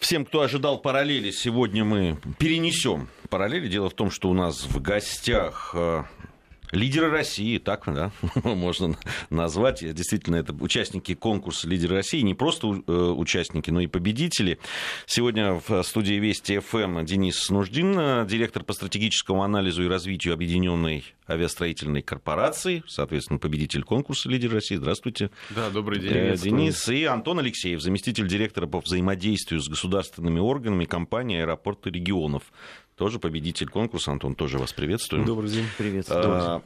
Всем, кто ожидал параллели, сегодня мы перенесем параллели. Дело в том, что у нас в гостях э, Лидеры России, так да, можно назвать. Действительно, это участники конкурса «Лидеры России». Не просто э, участники, но и победители. Сегодня в студии Вести ФМ Денис Нуждин, директор по стратегическому анализу и развитию Объединенной авиастроительной корпорации, соответственно, победитель конкурса «Лидеры России». Здравствуйте. Да, добрый день. Э, Денис. И Антон Алексеев, заместитель директора по взаимодействию с государственными органами компании «Аэропорты регионов» тоже победитель конкурса. Антон, тоже вас приветствую. Добрый день, привет. А,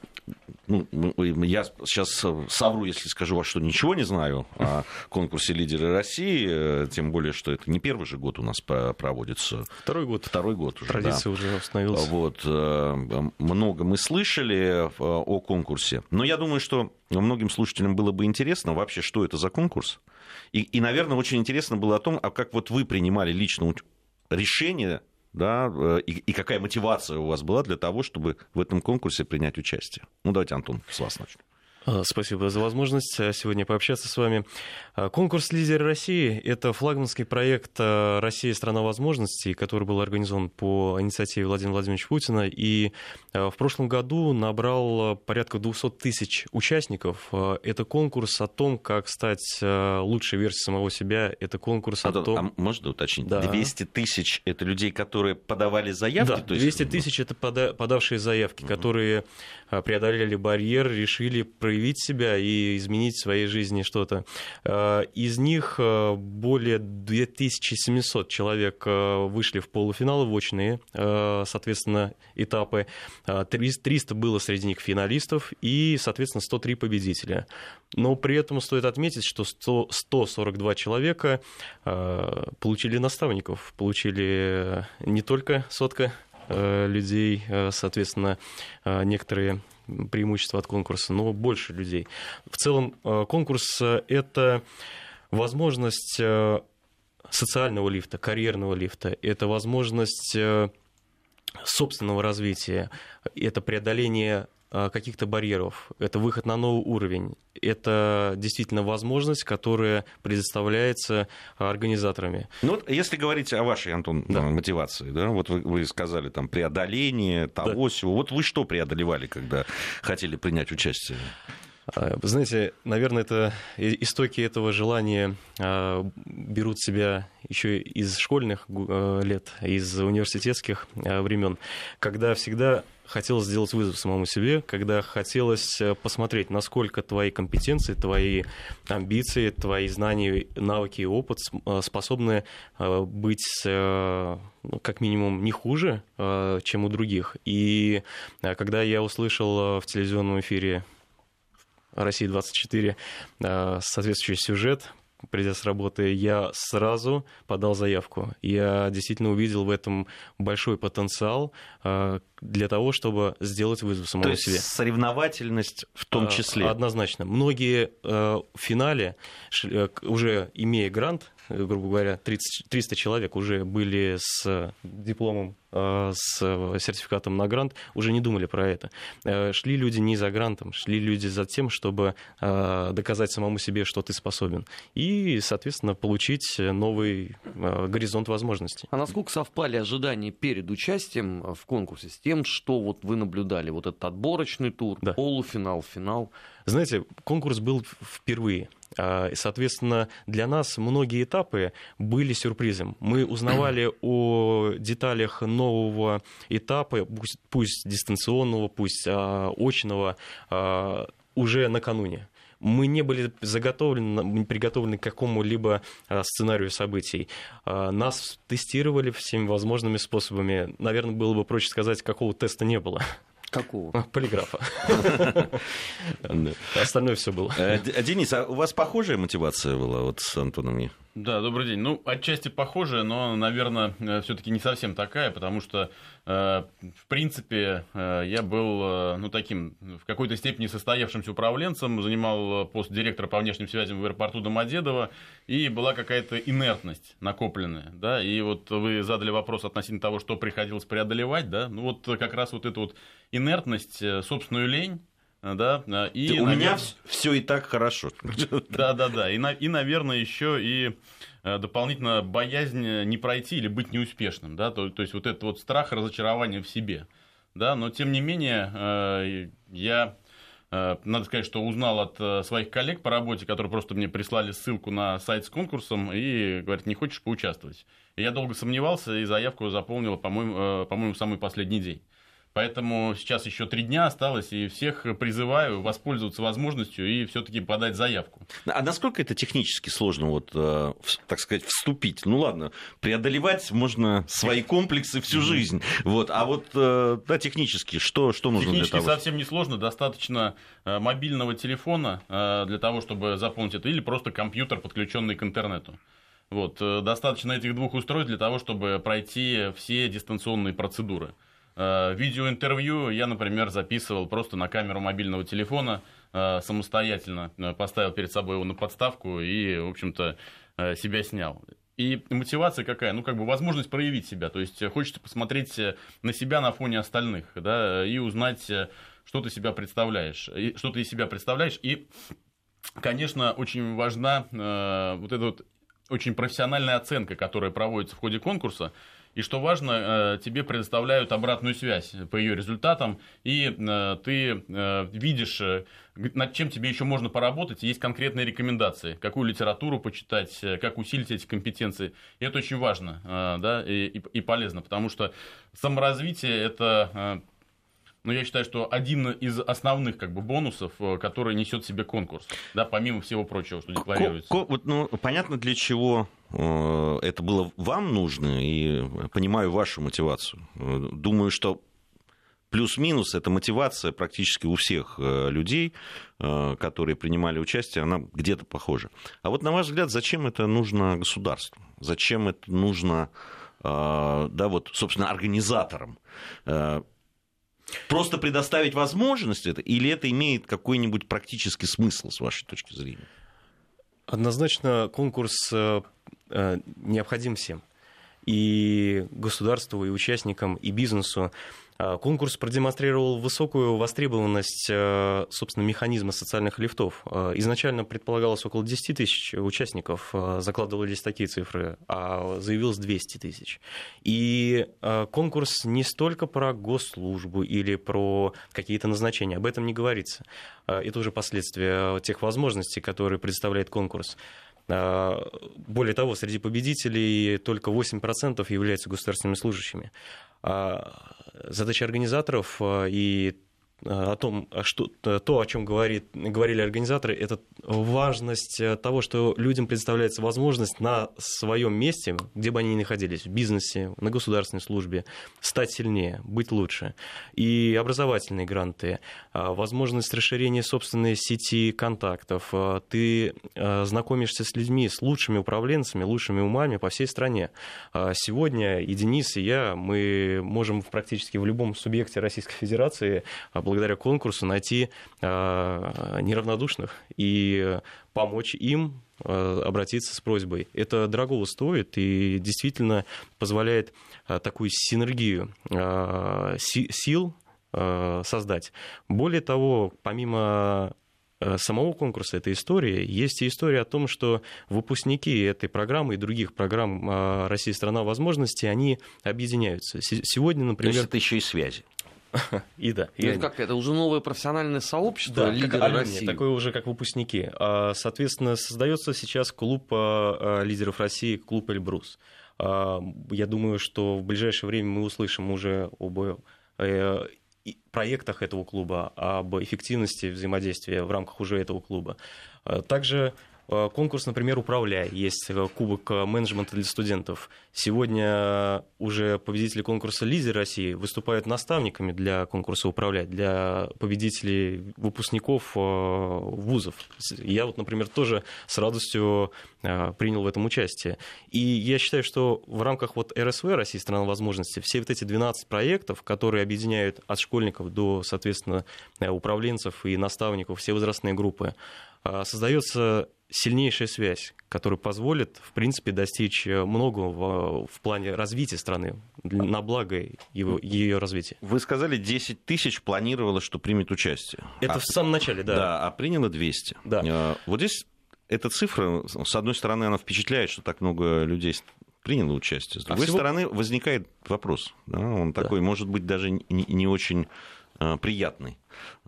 ну, я сейчас совру, если скажу, во что ничего не знаю о конкурсе «Лидеры России», э, тем более, что это не первый же год у нас проводится. Второй год. Второй год уже, Традиция да. уже установилась. Вот, э, много мы слышали э, о конкурсе, но я думаю, что многим слушателям было бы интересно вообще, что это за конкурс. И, и наверное, очень интересно было о том, а как вот вы принимали лично решение да, э, и, и какая мотивация у вас была для того, чтобы в этом конкурсе принять участие? Ну, давайте, Антон, с вас начнем. А, спасибо за возможность э, сегодня пообщаться с вами. А, конкурс «Лидеры России» — это флагманский проект «Россия – страна возможностей», который был организован по инициативе Владимира Владимировича Путина. И в прошлом году набрал порядка 200 тысяч участников. Это конкурс о том, как стать лучшей версией самого себя. Это конкурс Антон, о том... А можно уточнить? Да. 200 тысяч — это людей, которые подавали заявки? Да, то есть... 200 тысяч — это подавшие заявки, угу. которые преодолели барьер, решили проявить себя и изменить в своей жизни что-то. Э, из них э, более 2700 человек вышли в полуфиналы, в очные, соответственно, этапы. 300 было среди них финалистов и, соответственно, 103 победителя. Но при этом стоит отметить, что 100, 142 человека получили наставников, получили не только сотка людей, соответственно, некоторые преимущество от конкурса, но больше людей. В целом э, конкурс — это возможность э, социального лифта, карьерного лифта, это возможность э, собственного развития, это преодоление Э, каких-то барьеров, это выход на новый уровень, это действительно возможность, которая предоставляется организаторами. Ну вот если говорить о вашей, Антон, да. мотивации, да, вот вы, вы сказали там преодоление того да. всего, вот вы что преодолевали, когда хотели принять участие? Знаете, наверное, это истоки этого желания берут себя еще из школьных э, лет, из университетских э, времен, когда всегда хотелось сделать вызов самому себе, когда хотелось э, посмотреть, насколько твои компетенции, твои амбиции, твои знания, навыки и опыт способны быть ну, как минимум не хуже, чем у других. И когда я услышал в телевизионном эфире России-24 э, соответствующий сюжет, придя с работы, я сразу подал заявку. Я действительно увидел в этом большой потенциал э, для того, чтобы сделать вызов самому То есть себе. соревновательность в том э, числе? Однозначно. Многие в финале, уже имея грант, грубо говоря, 30, 300 человек уже были с дипломом Э, с сертификатом на грант, уже не думали про это. Э, шли люди не за грантом, шли люди за тем, чтобы э, доказать самому себе, что ты способен. И, соответственно, получить новый горизонт возможностей. А насколько совпали ожидания перед участием в конкурсе с тем, что вот вы наблюдали? Вот этот отборочный тур, да. полуфинал, финал? Знаете, конкурс был впервые. А, соответственно, для нас многие этапы были сюрпризом. Мы узнавали о деталях нового этапа, пусть, пусть дистанционного, пусть а, очного, а, уже накануне мы не были заготовлены, приготовлены к какому-либо сценарию событий. Нас тестировали всеми возможными способами. Наверное, было бы проще сказать, какого теста не было. Какого? Полиграфа. Остальное все было. Э, Денис, а у вас похожая мотивация была вот с Антоном? Да, добрый день. Ну, отчасти похожая, но, наверное, э, все-таки не совсем такая, потому что, э, в принципе, я был, ну, таким, в какой-то степени состоявшимся управленцем, занимал пост директора по внешним связям в аэропорту Домодедово, и была какая-то инертность накопленная, да, и вот вы задали вопрос относительно того, что приходилось преодолевать, да, ну, вот как раз вот эту вот инертность, собственную лень, Да, и, у наверное... меня все и так хорошо. Да, да, да. И, и, наверное, еще и дополнительно боязнь не пройти или быть неуспешным. Да? То, то есть вот этот вот страх разочарования в себе. Да? Но тем не менее, я Э, надо сказать, что узнал от э, своих коллег по работе, которые просто мне прислали ссылку на сайт с конкурсом и говорят, не хочешь поучаствовать. И я долго сомневался и заявку заполнил, по-моему, э, по-моему, самый последний день. Поэтому сейчас еще три дня осталось, и всех призываю воспользоваться возможностью и все-таки подать заявку. А насколько это технически сложно, вот, э, так сказать, вступить? Ну ладно, преодолевать можно свои комплексы всю жизнь. Вот, а вот э, да, технически, что, что нужно технически для того? совсем не сложно, достаточно э, мобильного телефона для того, чтобы заполнить это, или просто компьютер, подключенный к интернету. Вот, достаточно этих двух устройств для того, чтобы пройти все дистанционные процедуры. Э, видеоинтервью я, например, записывал просто на камеру мобильного телефона э, самостоятельно, э, поставил перед собой его на подставку и, в общем-то, себя снял. И мотивация какая? Ну, как бы возможность проявить себя. То есть хочется посмотреть на себя на фоне остальных, да, и узнать, что ты себя представляешь, что ты из себя представляешь. И, конечно, очень важна вот эта вот очень профессиональная оценка, которая проводится в ходе конкурса. И что важно, э, тебе предоставляют обратную связь по ее результатам, и э, ты э, видишь, над чем тебе еще можно поработать, есть конкретные рекомендации, какую литературу почитать, как усилить эти компетенции. И это очень важно да, и, и полезно, потому что саморазвитие это но я считаю, что один из основных как бы, бонусов, который несет в себе конкурс, да, помимо всего прочего, что декларируется. Ко- ко- ну, понятно, для чего это было вам нужно, и понимаю вашу мотивацию. Э, думаю, что плюс-минус эта мотивация практически у всех людей, которые принимали участие, она где-то похожа. А вот на ваш взгляд, зачем это нужно государству? Зачем это нужно, да, вот, собственно, организаторам? Просто предоставить возможность это, или это имеет какой-нибудь практический смысл, с вашей точки зрения? Однозначно конкурс э, э, необходим всем. И государству, и участникам, и бизнесу. А, конкурс продемонстрировал высокую востребованность, э, собственно, механизма социальных лифтов. Изначально предполагалось около 10 тысяч участников, закладывались такие цифры, а заявилось 200 тысяч. И конкурс не столько про госслужбу или про какие-то назначения, об этом не говорится. Это уже последствия тех возможностей, которые представляет конкурс. Более того, среди победителей только 8% являются государственными служащими. Задача организаторов и о том, что, то, о чем говорит, говорили организаторы, это важность того, что людям предоставляется возможность на своем месте, где бы они ни находились, в бизнесе, на государственной службе, стать сильнее, быть лучше. И образовательные гранты, возможность расширения собственной сети контактов. Ты знакомишься с людьми, с лучшими управленцами, лучшими умами по всей стране. Сегодня и Денис, и я, мы можем практически в любом субъекте Российской Федерации благодаря конкурсу найти э, неравнодушных и помочь им э, обратиться с просьбой. Это дорого стоит и действительно позволяет э, такую синергию сил создать. Более того, помимо самого конкурса этой истории, есть и история о том, что выпускники этой программы и других программ «Россия – страна возможностей», они объединяются. Сегодня, например... То есть это еще и связи. И да. И это как это уже новое профессиональное сообщество да, лидеры как России. Такое уже как выпускники. А, соответственно, создается сейчас клуб а, а, лидеров России, клуб Эльбрус. Я думаю, что в ближайшее время мы услышим уже об э, проектах этого клуба, об эффективности взаимодействия в рамках уже этого клуба. Также конкурс, например, «Управляй». Есть э, кубок э, менеджмента для студентов. Сегодня уже победители конкурса «Лидер России» выступают наставниками для конкурса «Управляй», для победителей выпускников вузов. Я вот, например, тоже с радостью принял в этом участие. И я считаю, что в рамках вот РСВ «России. Страна возможностей» все вот эти 12 проектов, которые объединяют от школьников до, соответственно, управленцев и наставников, все возрастные группы, создается сильнейшая связь, которая позволит, в принципе, достичь многого в, в плане развития страны, на благо его, ее развития. Вы сказали, 10 тысяч планировало, что примет участие. Это а, в самом начале, да. Да, а приняло 200. Да. А, вот здесь эта цифра, с одной стороны, она впечатляет, что так много людей приняло участие. С а другой а всего... стороны, возникает вопрос. Да, он да. такой, может быть, даже не, не очень а, приятный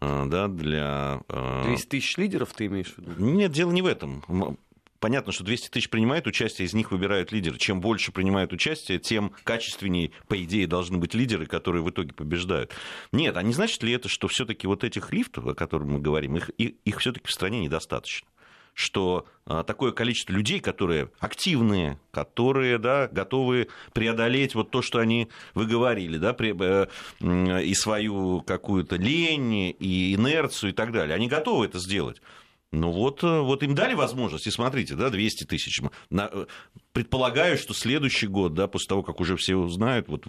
да, для... 200 тысяч лидеров ты имеешь в виду? Нет, дело не в этом. Понятно, что 200 тысяч принимают участие, из них выбирают лидеры. Чем больше принимают участие, тем качественнее, по идее, должны быть лидеры, которые в итоге побеждают. Нет, а не значит ли это, что все-таки вот этих лифтов, о которых мы говорим, их, их, их все-таки в стране недостаточно? Что а, такое количество людей, которые активные, которые да, готовы преодолеть вот то, что они вы говорили, да, э, и свою какую-то лень, и инерцию и так далее. Они готовы это сделать. Ну вот, э, вот им дали возможность, и смотрите, да, 200 тысяч. Э, предполагаю, что следующий год, да, после того, как уже все узнают, вот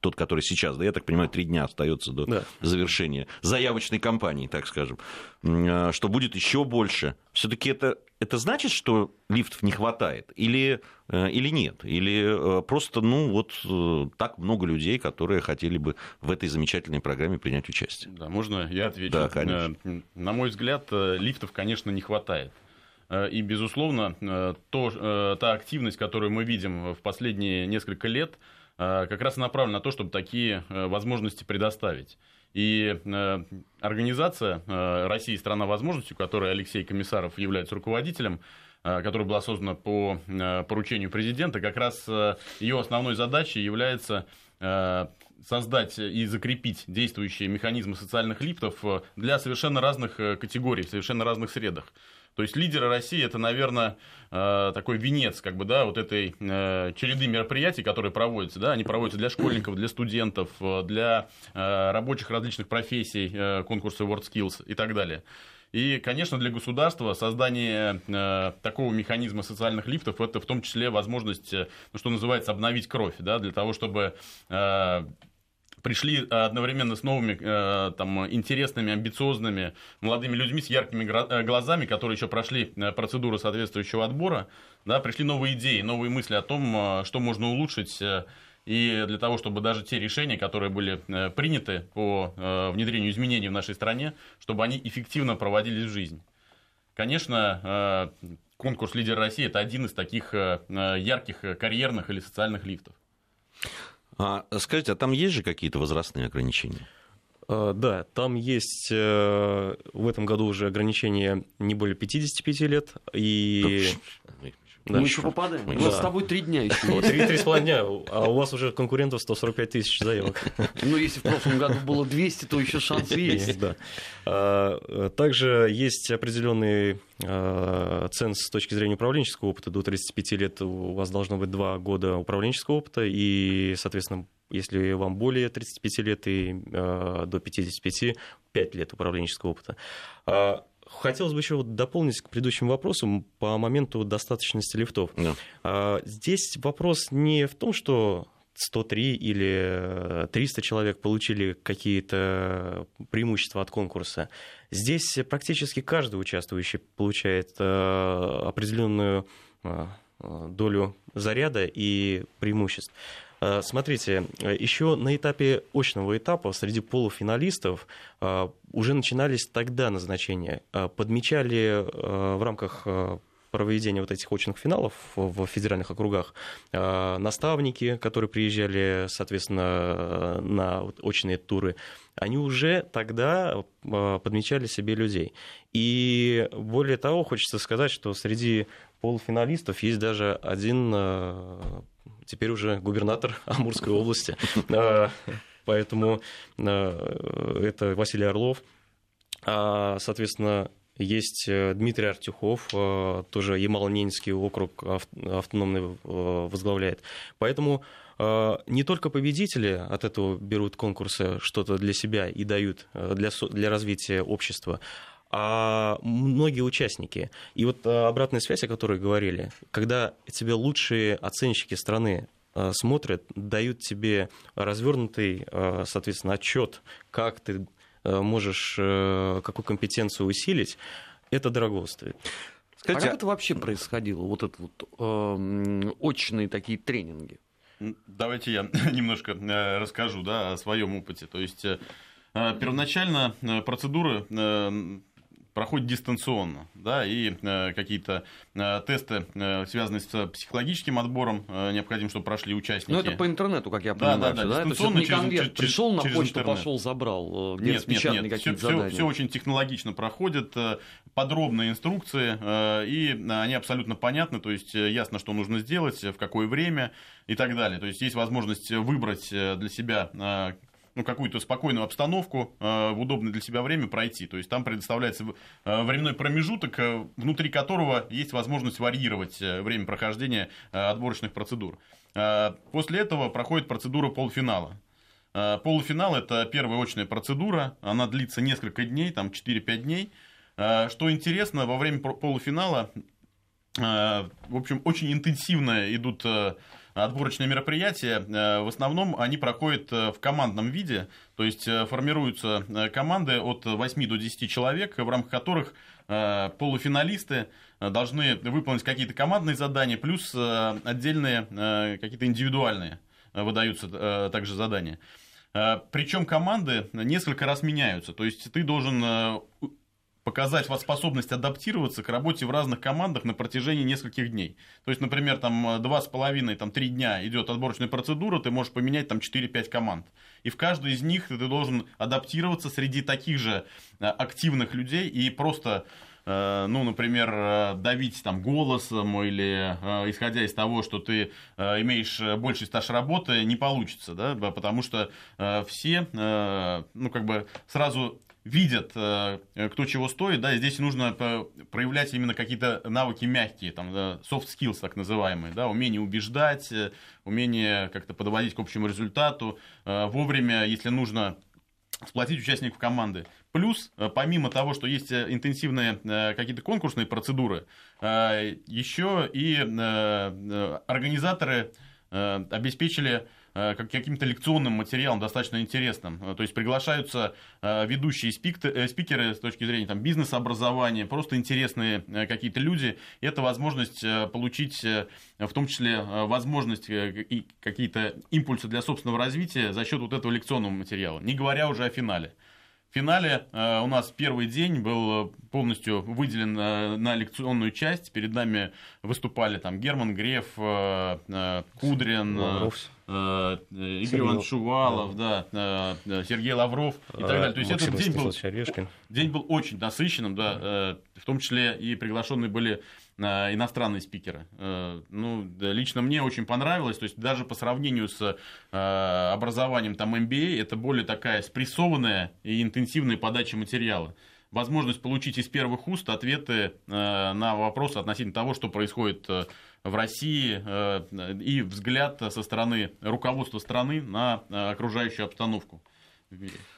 тот, который сейчас, да, я так понимаю, три дня остается до да. завершения заявочной кампании, так скажем, э, что будет еще больше. Все-таки это, это значит, что лифтов не хватает? Или, э, или нет? Или э, просто, ну, вот так много людей, которые хотели бы в этой замечательной программе принять участие? Да, можно я отвечу? Да, конечно. На мой взгляд, лифтов, конечно, не хватает. И, безусловно, то, та активность, которую мы видим в последние несколько лет, Э, как раз направлена на то, чтобы такие э, возможности предоставить. И э, организация «Россия – страна возможностей», которой Алексей Комиссаров является руководителем, которая была создана по поручению президента, как раз ее основной задачей является создать и закрепить действующие механизмы социальных лифтов для совершенно разных категорий, в совершенно разных средах. То есть лидеры России это, наверное, э, такой венец как бы, да, вот этой э, череды мероприятий, которые проводятся. Да, они проводятся для школьников, для студентов, э, для рабочих различных профессий, конкурсы WorldSkills и так далее. И, конечно, для государства создание такого механизма социальных лифтов это в том числе возможность, ну, что называется, обновить кровь, да, для того, чтобы пришли э, одновременно с новыми, э, там, интересными, амбициозными молодыми людьми с яркими э, глазами, которые еще прошли процедуру соответствующего отбора, да, пришли новые идеи, новые мысли о том, что можно улучшить и для того, чтобы даже те решения, которые были приняты по внедрению изменений в нашей стране, чтобы они эффективно проводились в жизнь. Конечно, конкурс «Лидер России» – это один из таких ярких карьерных или социальных лифтов. А, скажите, а там есть же какие-то возрастные ограничения? А, да, там есть э, в этом году уже ограничение не более 55 лет. И... Да. Мы еще попадаем. У нас да. с тобой три дня еще. Три, три с половиной дня, а у вас уже конкурентов 145 тысяч заявок. Ну, если в прошлом году было 200, то еще шанс есть. Да. А, также есть определенный а, ценз с точки зрения управленческого опыта. До 35 лет у вас должно быть два года управленческого опыта, и, соответственно, если вам более 35 лет и э, до 55, 5 лет управленческого опыта. Хотелось бы еще дополнить к предыдущим вопросам по моменту достаточности лифтов. Да. А, здесь вопрос не в том, что 103 или 300 человек получили какие-то преимущества от конкурса. Здесь практически каждый участвующий получает э, определенную э, долю заряда и преимуществ. Э, смотрите, еще на этапе очного этапа среди полуфиналистов э, уже начинались тогда назначения. Э, подмечали в рамках проведения вот этих очных финалов в федеральных округах наставники, которые приезжали, соответственно, на очные туры, они уже тогда подмечали себе людей. И более того, хочется сказать, что среди полуфиналистов есть даже один теперь уже губернатор Амурской области. А, поэтому а, это Василий Орлов. А, соответственно, есть э, Дмитрий Артюхов, тоже Ямало-Ненецкий округ автономный возглавляет. Поэтому не только победители от этого берут конкурсы что-то для себя и дают для, для развития общества, а многие участники. И вот э, обратная связь, о которой говорили, когда тебе лучшие оценщики страны э, смотрят, дают тебе развернутый, э, соответственно, отчет, как ты можешь какую компетенцию усилить, это дорого стоит. Скажите, а как это вообще происходило, вот это вот э, очные такие тренинги? Давайте я немножко расскажу да, о своем опыте. То есть первоначально процедуры проходит дистанционно, да, и э, какие-то э, тесты, э, связанные с психологическим отбором, э, необходимо, чтобы прошли участники. Ну, это по интернету, как я понимаю, да? да, да, да? Дистанционно это не конверт, через, пришел на через почту, интернет. пошел, забрал, э, нет, нет, нет, нет. Все, все, все очень технологично проходит, э, подробные инструкции, э, и они абсолютно понятны, то есть ясно, что нужно сделать, в какое время и так далее. То есть есть возможность выбрать для себя ну, какую-то спокойную обстановку э, в удобное для себя время пройти. То есть там предоставляется э, временной промежуток, э, внутри которого есть возможность варьировать время прохождения отборочных процедур. После этого проходит процедура полуфинала. Полуфинал – это первая очная процедура, она длится несколько дней, там 4-5 дней. Что интересно, во время полуфинала, в общем, очень интенсивно идут отборочные мероприятия, э, в основном они проходят э, в командном виде, то есть э, формируются команды от 8 до 10 человек, в рамках которых полуфиналисты должны выполнить какие-то командные задания, плюс отдельные какие-то индивидуальные выдаются также задания. Причем команды несколько раз меняются. То есть ты должен показать вас способность адаптироваться к работе в разных командах на протяжении нескольких дней. То есть, например, там два с половиной, там три дня идет отборочная процедура, ты можешь поменять там 4-5 команд. И в каждой из них ты должен адаптироваться среди таких же э, активных людей и просто э, ну, например, э, давить там голосом или исходя из того, что ты имеешь больший стаж работы, не получится, да, потому что все, ну, как бы сразу видят, э, кто чего стоит, да, и здесь нужно проявлять именно какие-то навыки мягкие, там, soft skills так называемые, да, умение убеждать, э, умение как-то подводить к общему результату, э, вовремя, если нужно, сплотить участников команды. Плюс, помимо того, что есть интенсивные какие-то конкурсные процедуры, еще и организаторы обеспечили Э, каким-то лекционным материалом достаточно интересным. Э, то есть приглашаются э, ведущие спикеры с точки зрения там, бизнес-образования, просто интересные какие-то люди. И это возможность получить, в том числе, возможность и какие-то импульсы для собственного развития за счет вот этого лекционного материала. Не говоря уже о финале. В финале у нас первый день был полностью выделен на лекционную часть. Перед нами выступали там Герман Греф, Кудрин, Лавров. Э, Игорь Иванович Шувалов, да. Да, Сергей Лавров и так далее. То есть этот день был, день был очень насыщенным, да, э, в том числе и приглашенные были э, иностранные спикеры. Ну, лично мне очень понравилось, то есть даже по сравнению с образованием там MBA, это более такая спрессованная и интенсивная подача материала возможность получить из первых уст ответы на вопросы относительно того, что происходит в России э, и взгляд со стороны руководства страны на э, окружающую обстановку.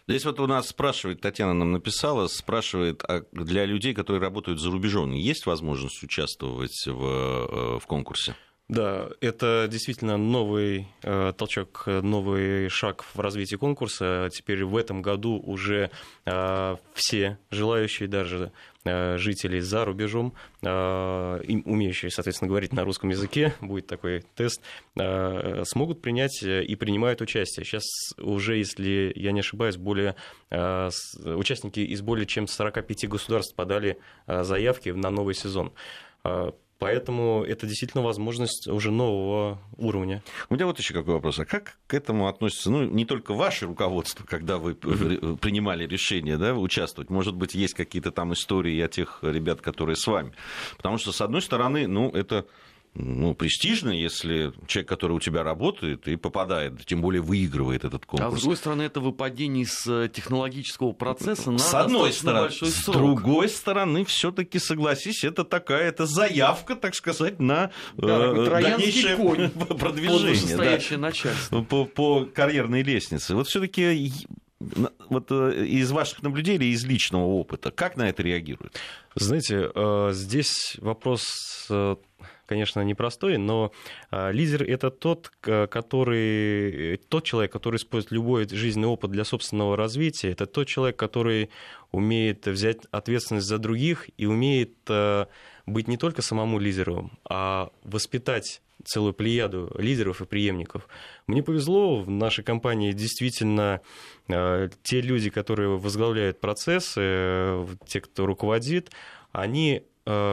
Здесь вот у нас спрашивает, Татьяна нам написала, спрашивает, а для людей, которые работают за рубежом, есть возможность участвовать в, э, в конкурсе? Да, это действительно новый э, толчок, новый шаг в развитии конкурса. Теперь в этом году уже э, все желающие, даже э, жители за рубежом, э, умеющие, соответственно, говорить на русском языке, будет такой тест, э, смогут принять и принимают участие. Сейчас уже, если я не ошибаюсь, более э, участники из более чем 45 государств подали э, заявки на новый сезон. Поэтому это действительно возможность уже нового уровня. У меня вот еще какой вопрос. А как к этому относится, ну, не только ваше руководство, когда вы принимали решение да, участвовать, может быть, есть какие-то там истории о тех ребят, которые с вами. Потому что, с одной стороны, ну, это ну, престижно, если человек, который у тебя работает и попадает, тем более выигрывает этот конкурс. А с другой стороны, это выпадение из э, технологического процесса на С одной стороны. Большой срок. С другой стороны, все таки согласись, это такая это заявка, так сказать, на да, э, дальнейшее конь, продвижение. Да, начальство. По, по карьерной лестнице. Вот все таки вот э, из ваших наблюдений, из личного опыта, как на это реагируют? Знаете, э, здесь вопрос конечно, непростой, но а, лидер – это тот, который, тот человек, который использует любой жизненный опыт для собственного развития, это тот человек, который умеет взять ответственность за других и умеет а, быть не только самому лидером, а воспитать целую плеяду лидеров и преемников. Мне повезло, в нашей компании действительно те люди, которые возглавляют процессы, те, кто руководит, они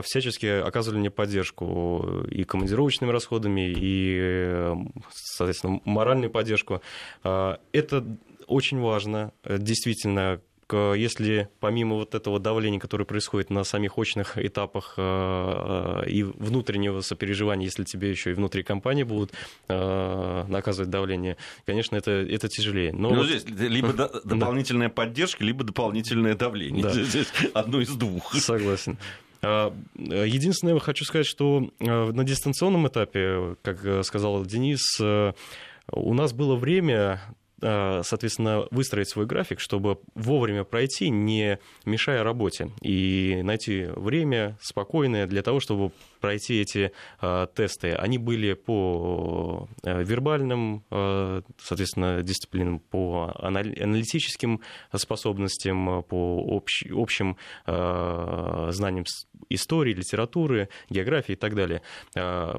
всячески оказывали мне поддержку и командировочными расходами, и, соответственно, моральную поддержку. Это очень важно, действительно, если помимо вот этого давления, которое происходит на самих очных этапах э, э, и внутреннего сопереживания, если тебе еще и внутри компании будут э, наказывать давление, конечно, это, это тяжелее. Но ну, вот... здесь либо дополнительная поддержка, либо дополнительное давление. Да. Здесь одно из двух. Согласен. А, единственное, я хочу сказать, что на дистанционном этапе, как сказал Денис, у нас было время соответственно, выстроить свой график, чтобы вовремя пройти, не мешая работе, и найти время спокойное для того, чтобы пройти эти э, тесты. Они были по э, вербальным, соответственно, дисциплинам, по аналитическим способностям, по общ, общим знаниям истории, литературы, географии и так далее.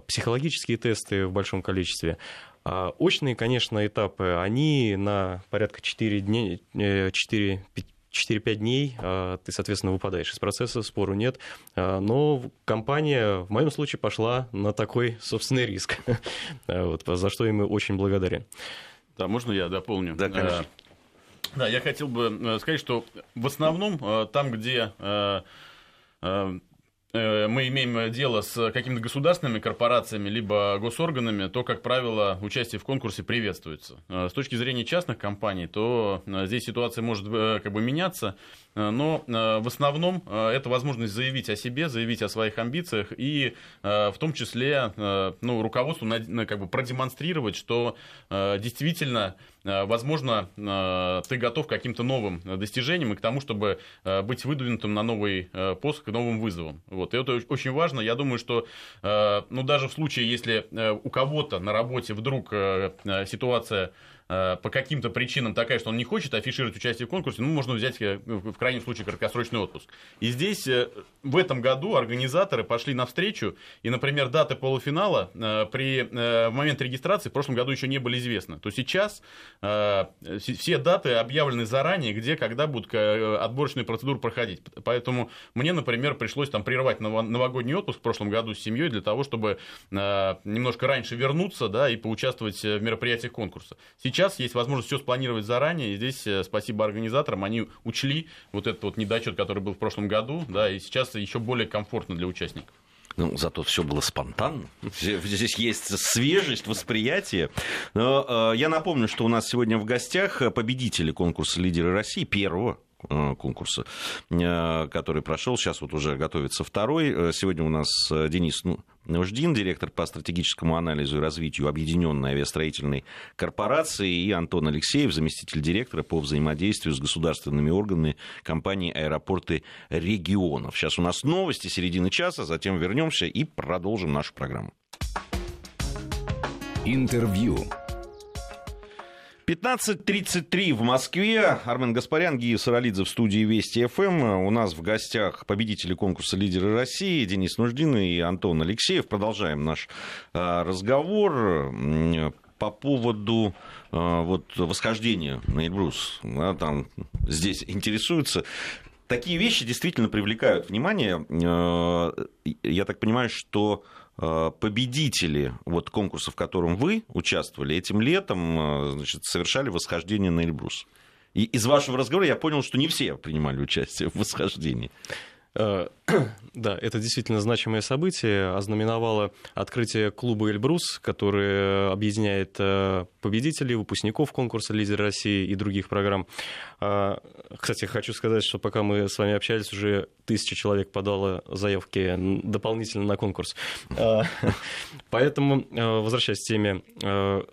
Психологические тесты в большом количестве. А очные, конечно, этапы, они на порядка 4 дней, 4 4-5 дней а, ты, соответственно, выпадаешь из процесса, спору нет. А, но компания в моем случае пошла на такой собственный риск, вот, за что им очень благодарен. Да, можно я дополню? Да, конечно. Да, я хотел бы э, сказать, что в основном э, там, где э, Э, мы имеем дело с какими-то государственными корпорациями либо госорганами, то, как правило, участие в конкурсе приветствуется. Э, с точки зрения частных компаний, то э, здесь ситуация может как бы меняться, но в основном это возможность заявить о себе, заявить о своих амбициях и в том числе ну, руководству как бы продемонстрировать, что действительно Э, возможно, э, ты готов к каким-то новым достижениям и к тому, чтобы э, быть выдвинутым на новый пост, к новым вызовам. Вот. И это очень важно. Я думаю, что ну, даже в случае, если у кого-то на работе вдруг ситуация Э, по каким-то причинам такая, что он не хочет афишировать участие в конкурсе, ну, можно взять э, в крайнем случае краткосрочный отпуск. И здесь э, в этом году организаторы пошли навстречу, и, например, даты полуфинала при, в момент регистрации в прошлом году еще не были известны. То сейчас все даты объявлены заранее, где, когда будут отборочные процедуры проходить. Поэтому мне, например, пришлось там прервать новогодний отпуск в прошлом году с семьей для того, чтобы немножко раньше вернуться да, и поучаствовать в мероприятиях конкурса. Сейчас сейчас есть возможность все спланировать заранее, и здесь э, спасибо организаторам, они учли вот этот вот недочет, который был в прошлом году, да, и сейчас еще более комфортно для участников. Ну, зато все было спонтанно. Здесь есть свежесть восприятия. Но, э, я напомню, что у нас сегодня в гостях победители конкурса «Лидеры России» первого Э, конкурса, э, который прошел. Сейчас вот уже готовится второй. Сегодня у нас Денис Нуждин, директор по стратегическому анализу и развитию Объединенной авиастроительной корпорации, и Антон Алексеев, заместитель директора по взаимодействию с государственными органами компании «Аэропорты регионов». Сейчас у нас новости середины часа, затем вернемся и продолжим нашу программу. Интервью. 15.33 в Москве. Армен Гаспарян, Гия Саралидзе в студии Вести ФМ. У нас в гостях победители конкурса «Лидеры России» Денис Нуждин и Антон Алексеев. Продолжаем наш а, разговор по поводу а, вот, восхождения на Эльбрус. Да, там здесь интересуются. Такие вещи действительно привлекают внимание. А, я так понимаю, что победители вот конкурса, в котором вы участвовали, этим летом э, значит, совершали восхождение на Эльбрус. И из вашего разговора я понял, что не все принимали участие в восхождении. Э, да, это действительно значимое событие. Ознаменовало открытие клуба «Эльбрус», который объединяет э, победителей, выпускников конкурса «Лидер России» и других программ. А, кстати, хочу сказать, что пока мы с вами общались, уже тысяча человек подало заявки дополнительно на конкурс. А, поэтому, э, возвращаясь к теме,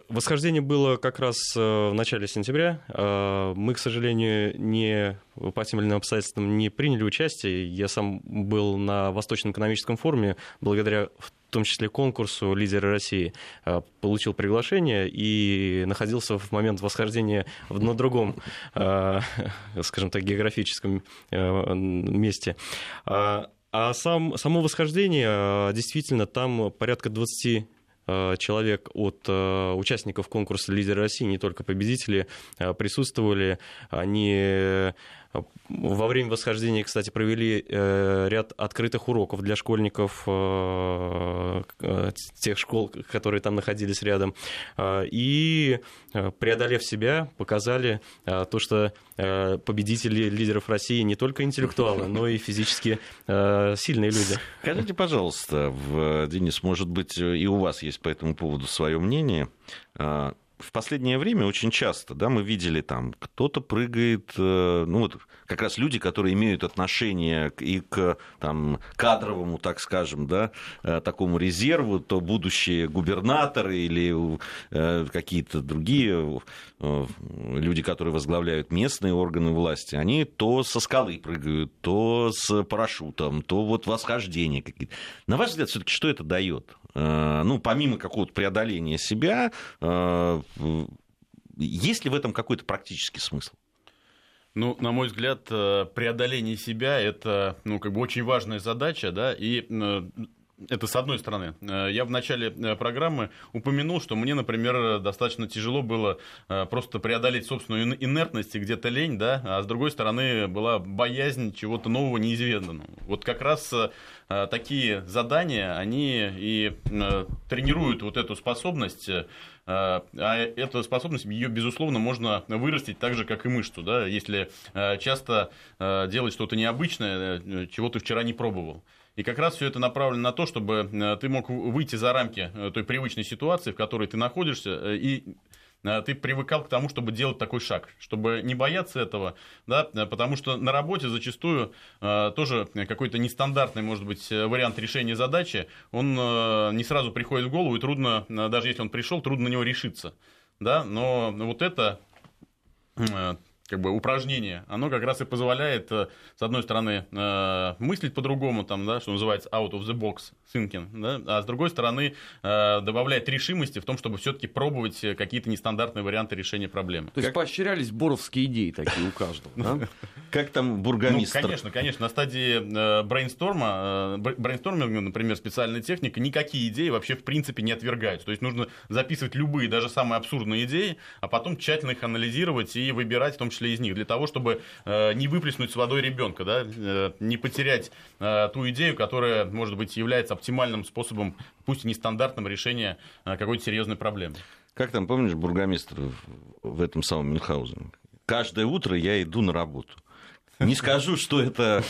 восхождение было как раз в начале сентября. А, мы, к сожалению, не по тем или иным обстоятельствам не приняли участие. Я сам был на Восточном экономическом форуме, благодаря в том числе конкурсу «Лидеры России», э, получил приглашение и находился в момент восхождения на другом, э, скажем так, географическом э, месте. А, а сам, само восхождение, действительно, там порядка 20 человек от участников конкурса «Лидер России», не только победители, присутствовали. Они во время восхождения, кстати, провели э, ряд открытых уроков для школьников э, э, тех школ, которые там находились рядом. И, преодолев себя, показали то, что победители лидеров России не только интеллектуалы, но и физически сильные люди. Скажите, пожалуйста, Денис, может быть, и у вас есть по этому поводу свое мнение в последнее время очень часто, да, мы видели там, кто-то прыгает, э, ну вот как раз люди, которые имеют отношение и к там, кадровому, так скажем, да, э, такому резерву, то будущие губернаторы или э, какие-то другие люди, которые возглавляют местные органы власти, они то со скалы прыгают, то с парашютом, то вот восхождение какие-то. На ваш взгляд, все-таки что это дает? Э, ну, помимо какого-то преодоления себя, э, есть ли в этом какой-то практический смысл? Ну, на мой взгляд, э, преодоление себя – это ну, как бы очень важная задача, да, и это с одной стороны. Я в начале программы упомянул, что мне, например, достаточно тяжело было просто преодолеть собственную инертность и где-то лень, да, а с другой стороны была боязнь чего-то нового, неизведанного. Вот как раз Э, такие задания, они и э, тренируют вот эту способность э, а эта способность, ее, безусловно, можно вырастить так же, как и мышцу, да, если часто делать что-то необычное, чего ты вчера не пробовал. И как раз все это направлено на то, чтобы ты мог выйти за рамки той привычной ситуации, в которой ты находишься, и Э, ты привыкал к тому, чтобы делать такой шаг, чтобы не бояться этого, да, э, потому что на работе зачастую э, тоже какой-то нестандартный, может быть, вариант решения задачи, он не сразу приходит в голову, и трудно, даже если он пришел, трудно на него решиться. Да? Но вот это как бы упражнение, оно как раз и позволяет, э, с одной стороны, э, мыслить по-другому, там, да, что называется out of the box thinking, да, а с другой стороны, э, добавляет решимости в том, чтобы все-таки пробовать какие-то нестандартные варианты решения проблемы. То есть как... поощрялись боровские идеи такие у каждого, да? Как там бургомистр? Ну, конечно, конечно. На стадии брейнсторма, брейнсторминга, например, специальная техника, никакие идеи вообще в принципе не отвергаются. То есть нужно записывать любые, даже самые абсурдные идеи, а потом тщательно их анализировать и выбирать в том числе из них, для того, чтобы э, не выплеснуть с водой ребенка, да, э, не потерять э, ту идею, которая, может быть, является оптимальным способом, пусть и нестандартным решения какой-то серьезной проблемы. Как там, помнишь, бургомистр в этом самом Мюнхгаузене? Каждое утро я иду на работу. Не скажу, что это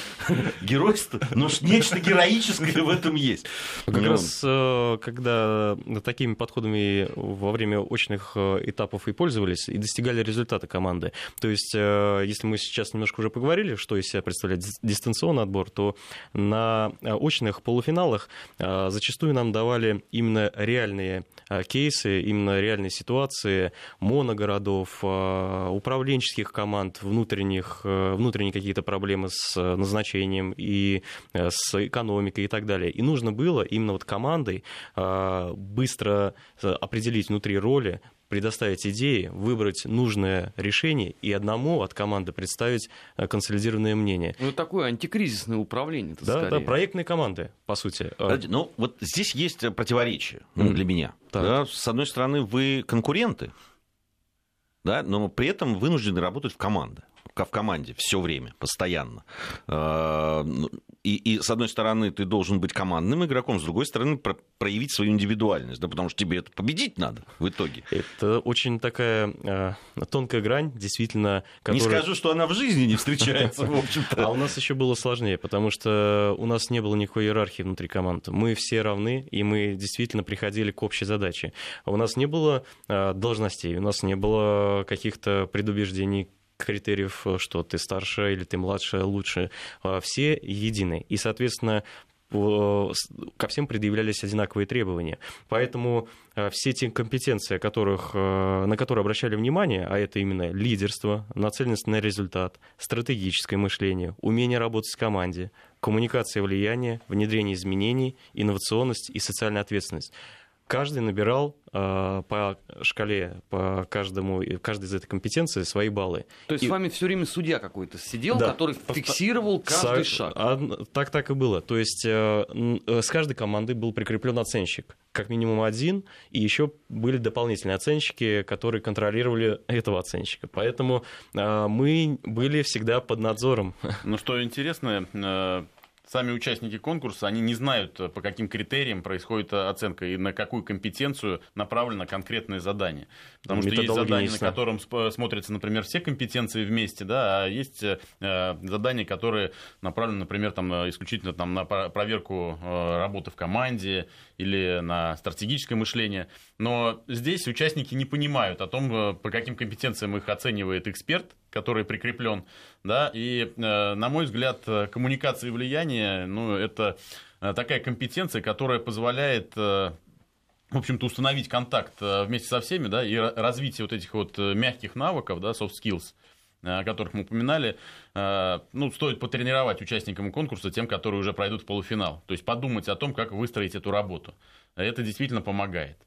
геройство, но нечто героическое в этом есть. Как ну, раз э, когда такими подходами во время очных э, этапов и пользовались, и достигали результата команды. То есть, э, если мы сейчас немножко уже поговорили, что из себя представляет дистанционный отбор, то на очных полуфиналах зачастую нам давали именно реальные кейсы, именно реальные ситуации моногородов, управленческих команд, внутренних, внутренних какие-то проблемы с э, назначением и э, с экономикой и так далее. И нужно было именно вот командой э, быстро определить внутри роли, предоставить идеи, выбрать нужное решение и одному от команды представить консолидированное мнение. Ну, такое антикризисное управление. Да, скорее. да, проектные команды, по сути. Подожди, ну, вот здесь есть противоречие mm. для меня. Да, с одной стороны, вы конкуренты, да, но при этом вынуждены работать в команде в команде все время, постоянно. А, ну, и, и, с одной стороны, ты должен быть командным игроком, с другой стороны, про проявить свою индивидуальность, да, потому что тебе это победить надо в итоге. Это очень такая э, тонкая грань, действительно. Которая... Не скажу, что она в жизни не встречается, в общем-то. А у нас еще было сложнее, потому что у нас не было никакой иерархии внутри команд. Мы все равны, и мы действительно приходили к общей задаче. У нас не было э, должностей, у нас не было каких-то предубеждений критериев, что ты старше или ты младше, лучше. А, все едины. И, соответственно, ко всем предъявлялись одинаковые требования. Поэтому все те компетенции, которых, на которые обращали внимание, а это именно лидерство, нацеленность на результат, стратегическое мышление, умение работать в команде, коммуникация влияния, внедрение изменений, инновационность и социальная ответственность каждый набирал э, по шкале, по каждому, каждой из этой компетенции свои баллы. То есть и... с вами все время судья какой-то сидел, да. который фиксировал каждый Со... шаг? А, так так и было. То есть э, э, с каждой командой был прикреплен оценщик, как минимум один, и еще были дополнительные оценщики, которые контролировали этого оценщика. Поэтому э, мы были всегда под надзором. Ну что интересно, э, сами участники конкурса, они не знают, э, по каким критериям происходит э, оценка и на какую компетенцию направлено конкретное задание. Потому что есть задание, на котором смотрятся, например, все компетенции вместе, да, а есть э, задания, которые направлены, например, там, исключительно там, на проверку работы в команде или на стратегическое мышление. Но здесь участники не понимают о том, по каким компетенциям их оценивает эксперт, который прикреплен, да, и, на мой взгляд, коммуникация и влияние, ну, это такая компетенция, которая позволяет в общем-то, установить контакт э, вместе со всеми, да, и развитие вот этих вот э, мягких навыков, да, soft skills, э, о которых мы упоминали, ну, стоит потренировать участникам конкурса, тем, которые уже пройдут в полуфинал. То есть подумать о том, как выстроить эту работу. Это действительно помогает.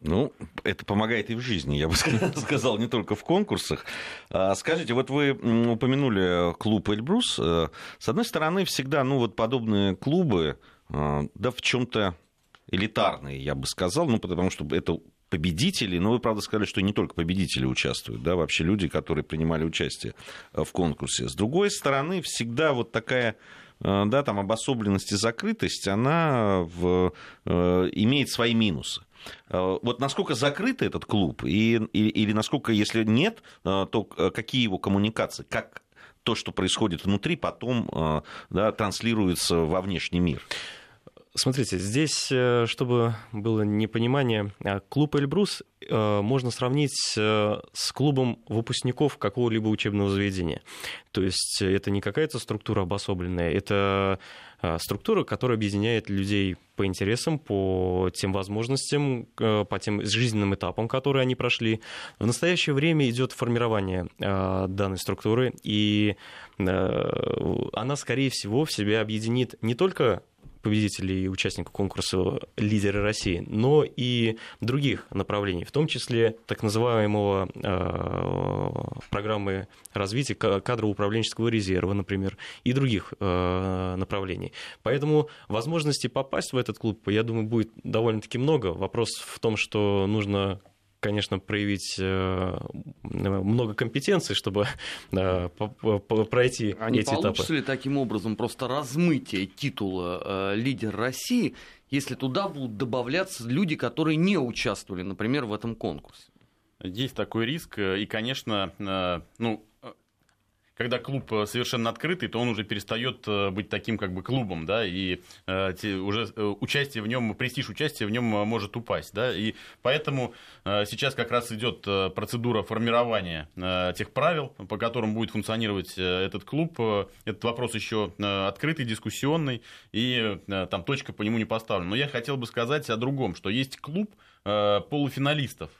Ну, это помогает и в жизни, я бы сказал, не только в конкурсах. А, скажите, вот вы упомянули клуб Эльбрус. С одной стороны, всегда, ну, вот подобные клубы, да, в чем-то элитарные, я бы сказал, ну, потому что это победители, но вы, правда, сказали, что не только победители участвуют, да, вообще люди, которые принимали участие э, в конкурсе. С другой стороны, всегда вот такая э, да, там обособленность и закрытость, она в, э, имеет свои минусы. Вот насколько закрыт этот клуб, и, или, или насколько, если нет, то какие его коммуникации, как то, что происходит внутри, потом да, транслируется во внешний мир? Смотрите, здесь, э, чтобы было непонимание, э, клуб «Эльбрус» э, можно сравнить с клубом выпускников какого-либо учебного заведения. То есть это не какая-то структура обособленная, это структура, которая объединяет людей по интересам, по тем возможностям, по тем жизненным этапам, которые они прошли. В настоящее время идет формирование данной структуры, и она, скорее всего, в себе объединит не только победителей и участников конкурса «Лидеры России», но и других направлений, в том числе так называемого э, программы развития кадрово-управленческого резерва, например, и других э, направлений. Поэтому возможности попасть в этот клуб, я думаю, будет довольно-таки много. Вопрос в том, что нужно конечно, проявить э, много компетенций, чтобы э, пройти а не эти этапы. получится ли таким образом просто размытие титула э, «Лидер России», если туда будут добавляться люди, которые не участвовали, например, в этом конкурсе? Есть такой риск, и, конечно, ну, когда клуб э, совершенно открытый, то он уже перестает э, быть таким как бы клубом, да, и э, уже участие в нем, престиж участия в нем может упасть, да, и поэтому сейчас как раз идет процедура формирования тех правил, по которым будет функционировать этот клуб. Этот вопрос еще открытый, дискуссионный, и там точка по нему не поставлена. Но я хотел бы сказать о другом, что есть клуб полуфиналистов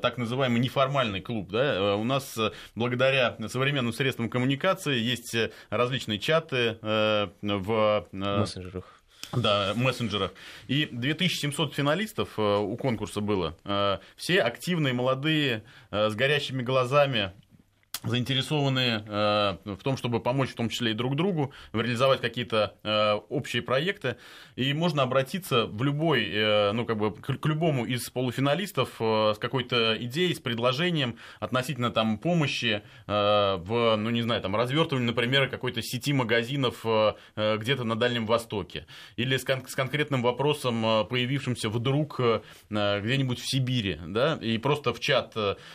так называемый неформальный клуб. Да? Э, у нас э, благодаря современным средствам коммуникации есть различные чаты в мессенджерах. Да, мессенджерах. И 2700 финалистов у конкурса было. Все активные, молодые, с горящими глазами, заинтересованы э, в том, чтобы помочь в том числе и друг другу, реализовать какие-то э, общие проекты. И можно обратиться в любой, э, ну, как бы, к, любому из полуфиналистов с какой-то идеей, с предложением относительно там помощи в, ну, не знаю, там, развертывании, например, какой-то сети магазинов где-то на Дальнем Востоке. Или с, кон- с конкретным вопросом, появившимся вдруг где-нибудь в Сибири, да, и просто в чат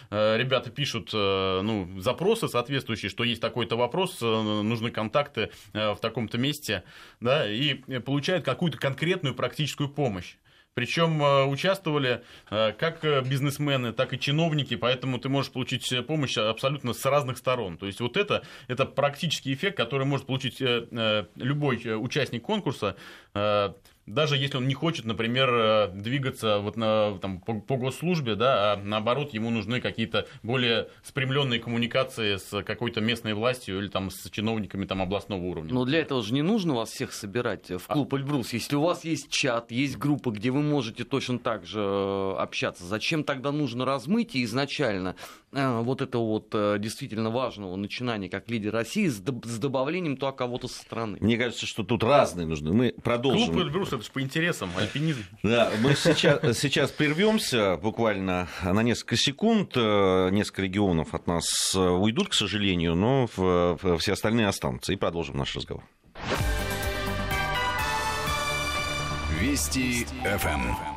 ребята пишут, ну, за запросы соответствующие, что есть такой-то вопрос, э, нужны контакты э, в таком-то месте, да, и получают какую-то конкретную практическую помощь. Причем э, участвовали как бизнесмены, так и чиновники, поэтому ты можешь получить помощь абсолютно с разных сторон. То есть вот это, это практический эффект, который может получить любой участник конкурса даже если он не хочет, например, э, двигаться вот на, там, по, по госслужбе, да, а наоборот, ему нужны какие-то более спрямленные коммуникации с какой-то местной властью или там с чиновниками там, областного уровня. Но для этого же не нужно вас всех собирать в клуб а... Эльбрус. Если у вас есть чат, есть группа, где вы можете точно так же э, общаться, зачем тогда нужно размытие изначально вот этого вот действительно важного начинания как лидер России с добавлением туда кого-то со стороны? Мне кажется, что тут разные нужны. Мы продолжим. Клуб Эльбрус это же по интересам, альпинизм. Да, мы сейчас, сейчас прервемся буквально на несколько секунд. Э, несколько регионов от нас э, уйдут, к сожалению, но все остальные останутся. И продолжим наш разговор. Вести ФМ.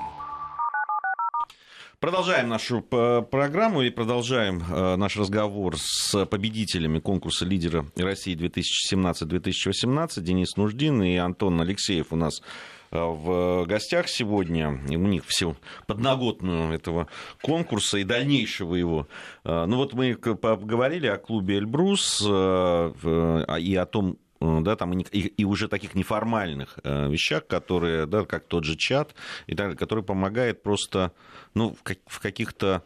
Продолжаем нашу программу и продолжаем э, наш разговор с победителями конкурса лидера России 2017-2018. Денис Нуждин и Антон Алексеев у нас э, в гостях сегодня. И у них все подноготную этого конкурса и дальнейшего его. Э, ну вот мы поговорили о клубе «Эльбрус» и о том, да, там и, и уже таких неформальных вещах, которые, да, как тот же чат, и так, который помогает просто ну, в, как, в каких-то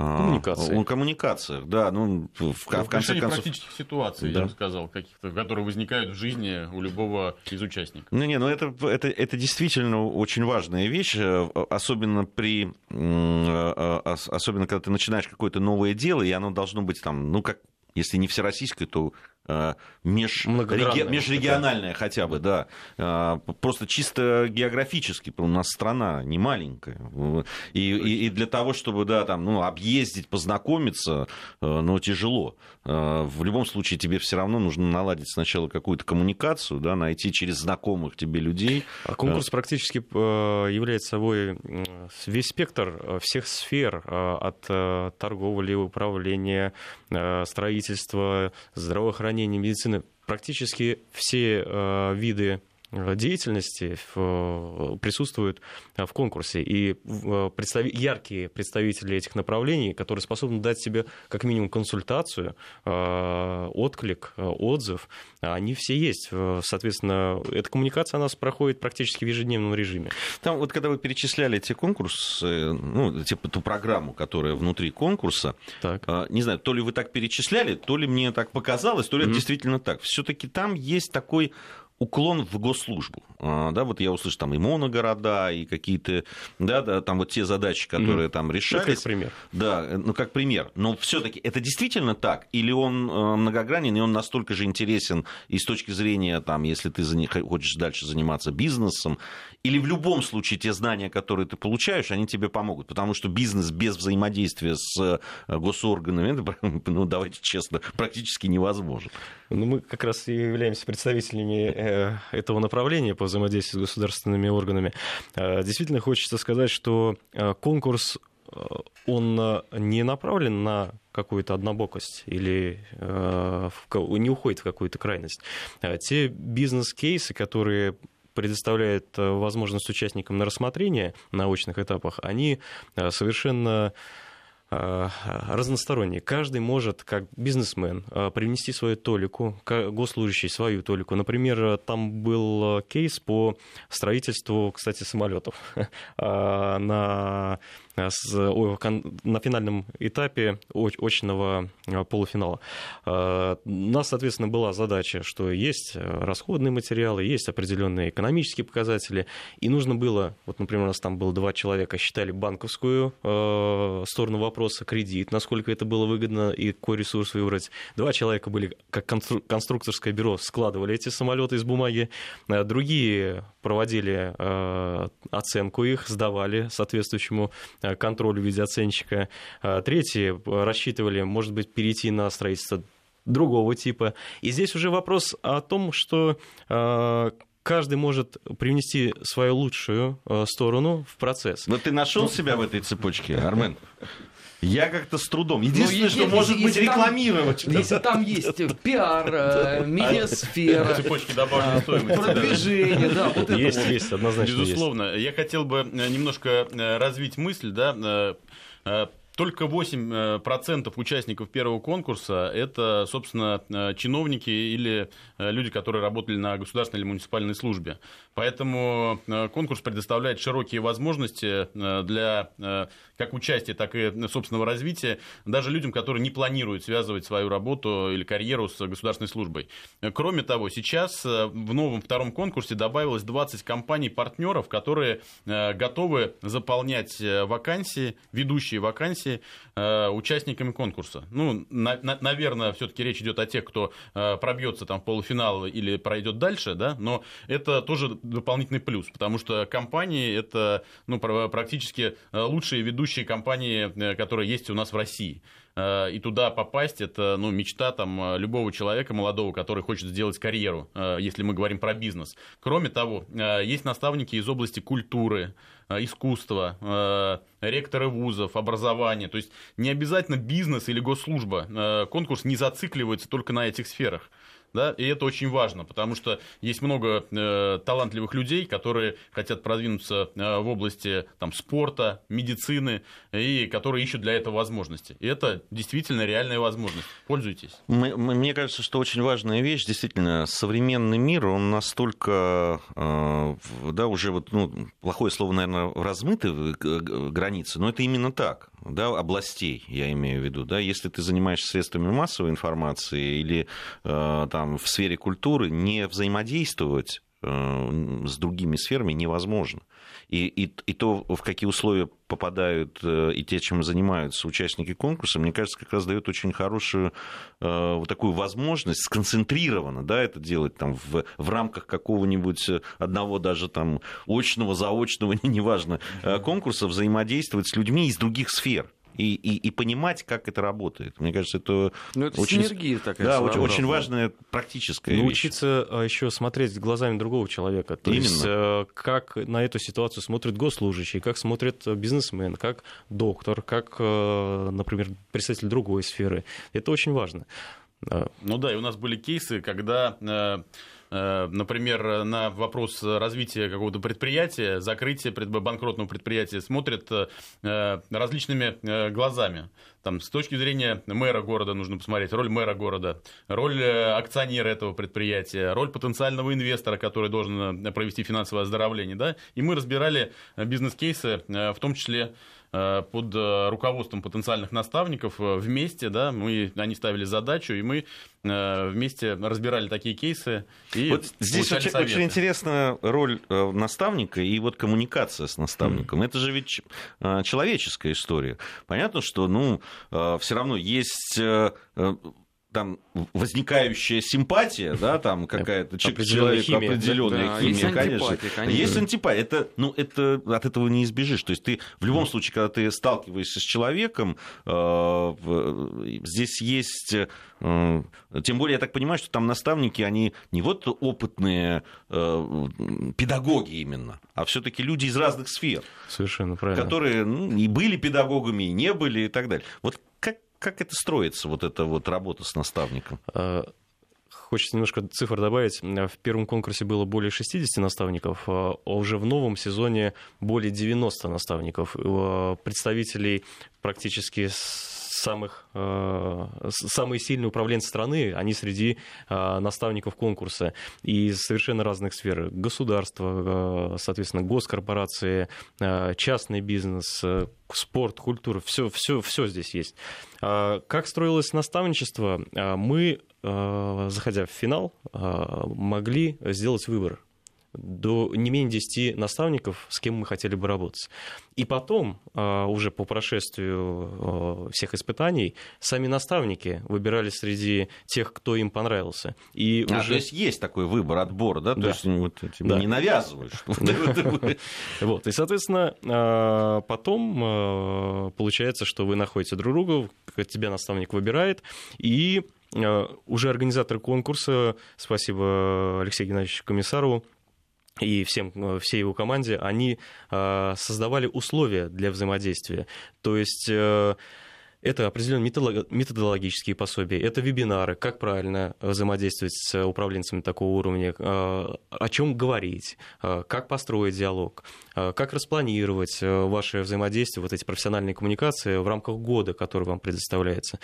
а, Коммуникации. коммуникациях, да. Ну, в, в, в конце концов... практических ситуаций, да. я бы сказал, каких-то, которые возникают в жизни у любого из участников. Не, не, ну это, это, это действительно очень важная вещь, э, особенно при... Э, э, особенно когда ты начинаешь какое-то новое дело, и оно должно быть там, ну, как если не всероссийское, то Э, межреги... межрегиональная хотя бы, да. Э, просто чисто географически, у нас страна не маленькая. И, и, и для того, чтобы да, там, ну, объездить, познакомиться, э, ну, тяжело. В любом случае тебе все равно нужно наладить сначала какую-то коммуникацию, да, найти через знакомых тебе людей. А конкурс практически является собой весь спектр всех сфер от торговли, управления, строительства, здравоохранения здравоохранения, медицины, практически все э, виды деятельности в, присутствуют э, в конкурсе. И э, представи, яркие представители этих направлений, которые способны дать себе как минимум консультацию, отклик, отзыв, они все есть. Соответственно, эта коммуникация у нас проходит практически в ежедневном режиме. Там вот когда вы перечисляли эти конкурсы, ну, типа ту программу, которая внутри конкурса, так. не знаю, то ли вы так перечисляли, то ли мне так показалось, то ли mm-hmm. это действительно так. Все-таки там есть такой уклон в госслужбу. А, да, вот я услышал там и моногорода, и какие-то, да, да, там вот те задачи, которые mm-hmm. там решались. Ну, как пример. Да, ну как пример. Но все-таки это действительно так? Или он э, многогранен, и он настолько же интересен и с точки зрения, там, если ты хочешь дальше заниматься бизнесом, или в любом случае те знания, которые ты получаешь, они тебе помогут, потому что бизнес без взаимодействия с э, госорганами, это, ну давайте честно, практически невозможен. Ну, мы как раз и являемся представителями э, этого направления по взаимодействию с государственными органами. Э, действительно хочется сказать, что конкурс он не направлен на какую-то однобокость или не уходит в какую-то крайность. Те бизнес-кейсы, которые предоставляет э, возможность участникам на рассмотрение на очных этапах, они э, совершенно э, разносторонние. Каждый может, как бизнесмен, принести свою толику, госслужащий свою толику. Например, там был кейс по строительству, кстати, самолетов на на финальном этапе очного э, полуфинала. Э, у нас, соответственно, была задача, что есть э, расходные материалы, есть определенные экономические показатели, и нужно было, вот, например, у нас там было два человека, считали банковскую сторону вопроса, кредит, насколько это было выгодно и какой ресурс выбрать. Два человека были, как конструкторское бюро, складывали эти самолеты из бумаги, другие проводили оценку их, сдавали соответствующему Э, контроль в виде оценщика. Э, третьи рассчитывали, может быть, перейти на строительство другого типа. И здесь уже вопрос о том, что э, каждый может привнести свою лучшую сторону в процесс. Но ты нашел ну, себя в этой цепочке, Армен? Я как-то с трудом. Единственное, ну, что если, может если быть рекламировать. Там, если там есть пиар, э, медиасфера, цепочки добавленной стоимости. Продвижение, да, вот это Есть, есть, однозначно Безусловно. Я хотел бы э, немножко э, развить мысль, да, только 8% участников первого конкурса – это, собственно, чиновники или люди, которые работали на государственной или муниципальной службе. Поэтому конкурс предоставляет широкие возможности для как участия, так и собственного развития даже людям, которые не планируют связывать свою работу или карьеру с государственной службой. Кроме того, сейчас в новом втором конкурсе добавилось 20 компаний-партнеров, которые готовы заполнять вакансии, ведущие вакансии э, участниками конкурса. Ну, на, на, наверное, все-таки речь идет о тех, кто э, пробьется там в полуфинал или пройдет дальше, да, но это тоже дополнительный плюс, потому что компании это ну, практически э, лучшие ведущие компании, э, которые есть у нас в России. Э, и туда попасть, это ну, мечта там, любого человека молодого, который хочет сделать карьеру, если мы говорим про бизнес. Кроме того, есть наставники из области культуры, искусства, ректоры вузов, образования. То есть не обязательно бизнес или госслужба. Конкурс не зацикливается только на этих сферах да, и это очень важно, потому что есть много э, талантливых людей, которые хотят продвинуться э, в области там, спорта, медицины, и которые ищут для этого возможности. И это действительно реальная возможность. Пользуйтесь. Мне кажется, что очень важная вещь, действительно, современный мир, он настолько, э, да, уже вот, ну, плохое слово, наверное, размыты границы, но это именно так да, областей, я имею в виду, да, если ты занимаешься средствами массовой информации или э, там в сфере культуры, не взаимодействовать э, с другими сферами невозможно. И, и, и то, в какие условия попадают э, и те, чем занимаются участники конкурса, мне кажется, как раз дает очень хорошую э, вот такую возможность сконцентрированно да, это делать там, в, в рамках какого-нибудь одного даже там очного, заочного, неважно, конкурса взаимодействовать с людьми из других сфер и, и, и понимать, как это работает. Мне кажется, это, ну, это очень, синергия такая. Да, очень, очень важная практическая Научиться вещь. А, еще смотреть глазами другого человека. То Именно. есть, э, как на эту ситуацию смотрит госслужащий, как смотрит бизнесмен, как доктор, как, э, например, представитель другой сферы. Это очень важно. Ну да, и у нас были кейсы, когда например, на вопрос развития какого-то предприятия, закрытия банкротного предприятия смотрят э, различными э, глазами. Там, с точки зрения мэра города нужно посмотреть, роль мэра города, роль акционера этого предприятия, роль потенциального инвестора, который должен провести финансовое оздоровление. Да? И мы разбирали бизнес-кейсы, в том числе Э, под э, руководством потенциальных наставников э, вместе, да, мы, они ставили задачу, и мы вместе разбирали такие кейсы. И вот здесь очень, очень интересна роль наставника и вот коммуникация с наставником. Mm. Это же ведь человеческая история. Понятно, что ну, все равно есть там возникающая симпатия, да, там какая-то человек химия, определенная да, химия, есть конечно. конечно. Есть антипатия. Это, ну, это от этого не избежишь. То есть ты в любом случае, когда ты сталкиваешься с человеком, э, здесь есть, э, тем более я так понимаю, что там наставники, они не вот опытные э, педагоги именно, а все-таки люди из разных сфер. Совершенно правильно. Которые ну, и были педагогами, и не были, и так далее. Вот как это строится, вот эта вот работа с наставником? А, хочется немножко цифр добавить. В первом конкурсе было более 60 наставников, а уже в новом сезоне более 90 наставников. А, представителей практически самых, э, самые сильные управленцы страны, они среди э, наставников конкурса из совершенно разных сфер. Государство, э, соответственно, госкорпорации, частный бизнес, спорт, культура, все, все, все здесь есть. Как строилось наставничество? Мы, заходя в финал, могли сделать выбор до не менее 10 наставников, с кем мы хотели бы работать. И потом, а, уже по прошествию а, всех испытаний, сами наставники выбирали среди тех, кто им понравился. И а, уже... То есть есть такой выбор, отбор, да? То да. есть вот, тебе да. не навязываешь. Вот, и, соответственно, а, потом получается, что вы находите друг друга, тебя наставник выбирает, и уже организаторы конкурса, спасибо Алексею Геннадьевичу Комиссарову, и всем, э, всей его команде, они э, создавали условия для взаимодействия. То есть э, Это определенные методологические пособия, это вебинары, как правильно взаимодействовать с управленцами такого уровня, о чем говорить, как построить диалог, как распланировать ваше взаимодействие, вот эти профессиональные коммуникации в рамках года, который вам предоставляется.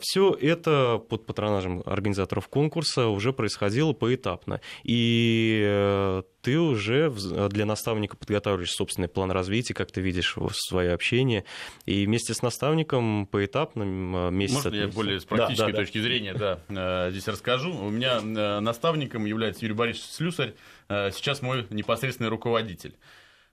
Все это под патронажем организаторов конкурса уже происходило поэтапно. И ты уже для наставника подготавливаешь собственный план развития, как ты видишь свое общение, и вместе с наставником поэтапно месяц... Можно я более с практической да, да, точки да. зрения да, э, здесь расскажу? У меня э, наставником является Юрий Борисович Слюсарь, сейчас мой непосредственный руководитель.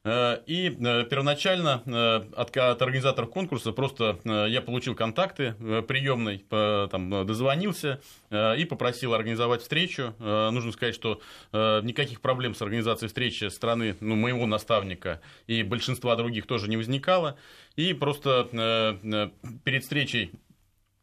Э, и э, первоначально э, от, от организаторов конкурса просто я получил контакты приемной, там, дозвонился и попросил организовать встречу. Нужно сказать, что никаких проблем с организацией встречи со стороны ну, моего наставника и большинства других тоже не возникало. И просто перед встречей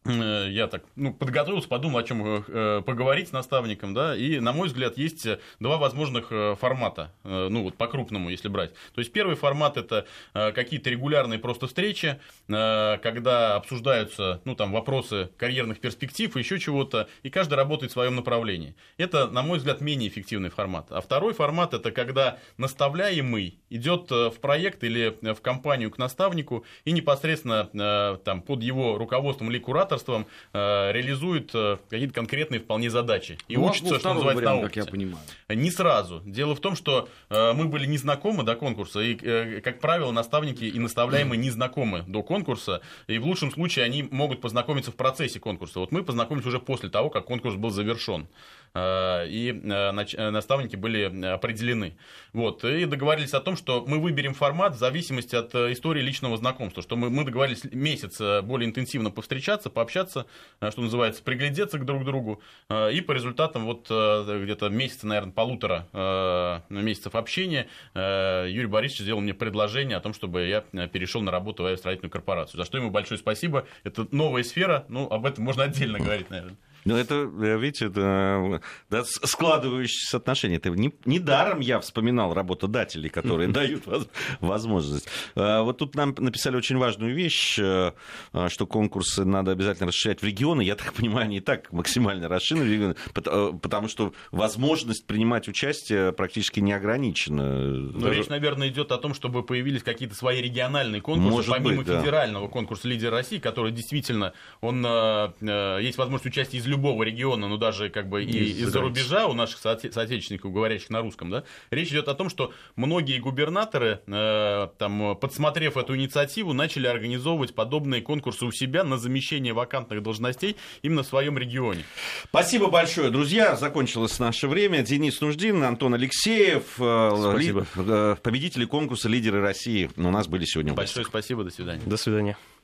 я так ну, подготовился, подумал, о чем э, поговорить с наставником, да, и, на мой взгляд, есть два возможных э, формата, ну, вот по-крупному, если брать. То есть, первый формат – это какие-то регулярные просто встречи, когда обсуждаются, ну, там, вопросы карьерных перспектив и еще чего-то, и каждый работает в своем направлении. Это, на мой взгляд, менее эффективный формат. А второй формат – это когда наставляемый идет в проект или в компанию к наставнику и непосредственно там, под его руководством или куратором авторством э, реализует э, какие-то конкретные вполне задачи. И ну, учится, что называется, вариант, на как я понимаю. Не сразу. Дело в том, что э, мы были не знакомы до конкурса, и, э, как правило, наставники и наставляемые не знакомы до конкурса, и в лучшем случае они могут познакомиться в процессе конкурса. Вот мы познакомились уже после того, как конкурс был завершен. Э, и э, э, наставники были определены. Вот, и договорились о том, что мы выберем формат в зависимости от истории личного знакомства, что мы, мы договорились месяц более интенсивно повстречаться, пообщаться, что называется, приглядеться к друг другу, и по результатам вот где-то месяца, наверное, полутора месяцев общения Юрий Борисович сделал мне предложение о том, чтобы я перешел на работу в авиастроительную корпорацию, за что ему большое спасибо. Это новая сфера, ну, об этом можно отдельно говорить, наверное. Ну, это, видите, это да, складывающиеся отношения. Это не, не даром я вспоминал работодателей, которые дают возможность. А, вот тут нам написали очень важную вещь, э, а, что конкурсы надо обязательно расширять в регионы. Я так понимаю, они и так максимально расширены, э, потому что возможность принимать участие практически не ограничена. Даже... речь, наверное, идет о том, чтобы появились какие-то свои региональные конкурсы, Может помимо быть, да. федерального конкурса «Лидер России», который действительно, он, э, есть возможность участия из любого любого региона, ну даже как бы и из-за рубежа у наших соотечественников, соотечественников, говорящих на русском, да, речь идет о том, что многие губернаторы, э, там, подсмотрев эту инициативу, начали организовывать подобные конкурсы у себя на замещение вакантных должностей именно в своем регионе. Спасибо большое, друзья. Закончилось наше время. Денис Нуждин, Антон Алексеев, э, ли, э, победители конкурса «Лидеры России» у нас были сегодня. Большое спасибо, до свидания. До свидания.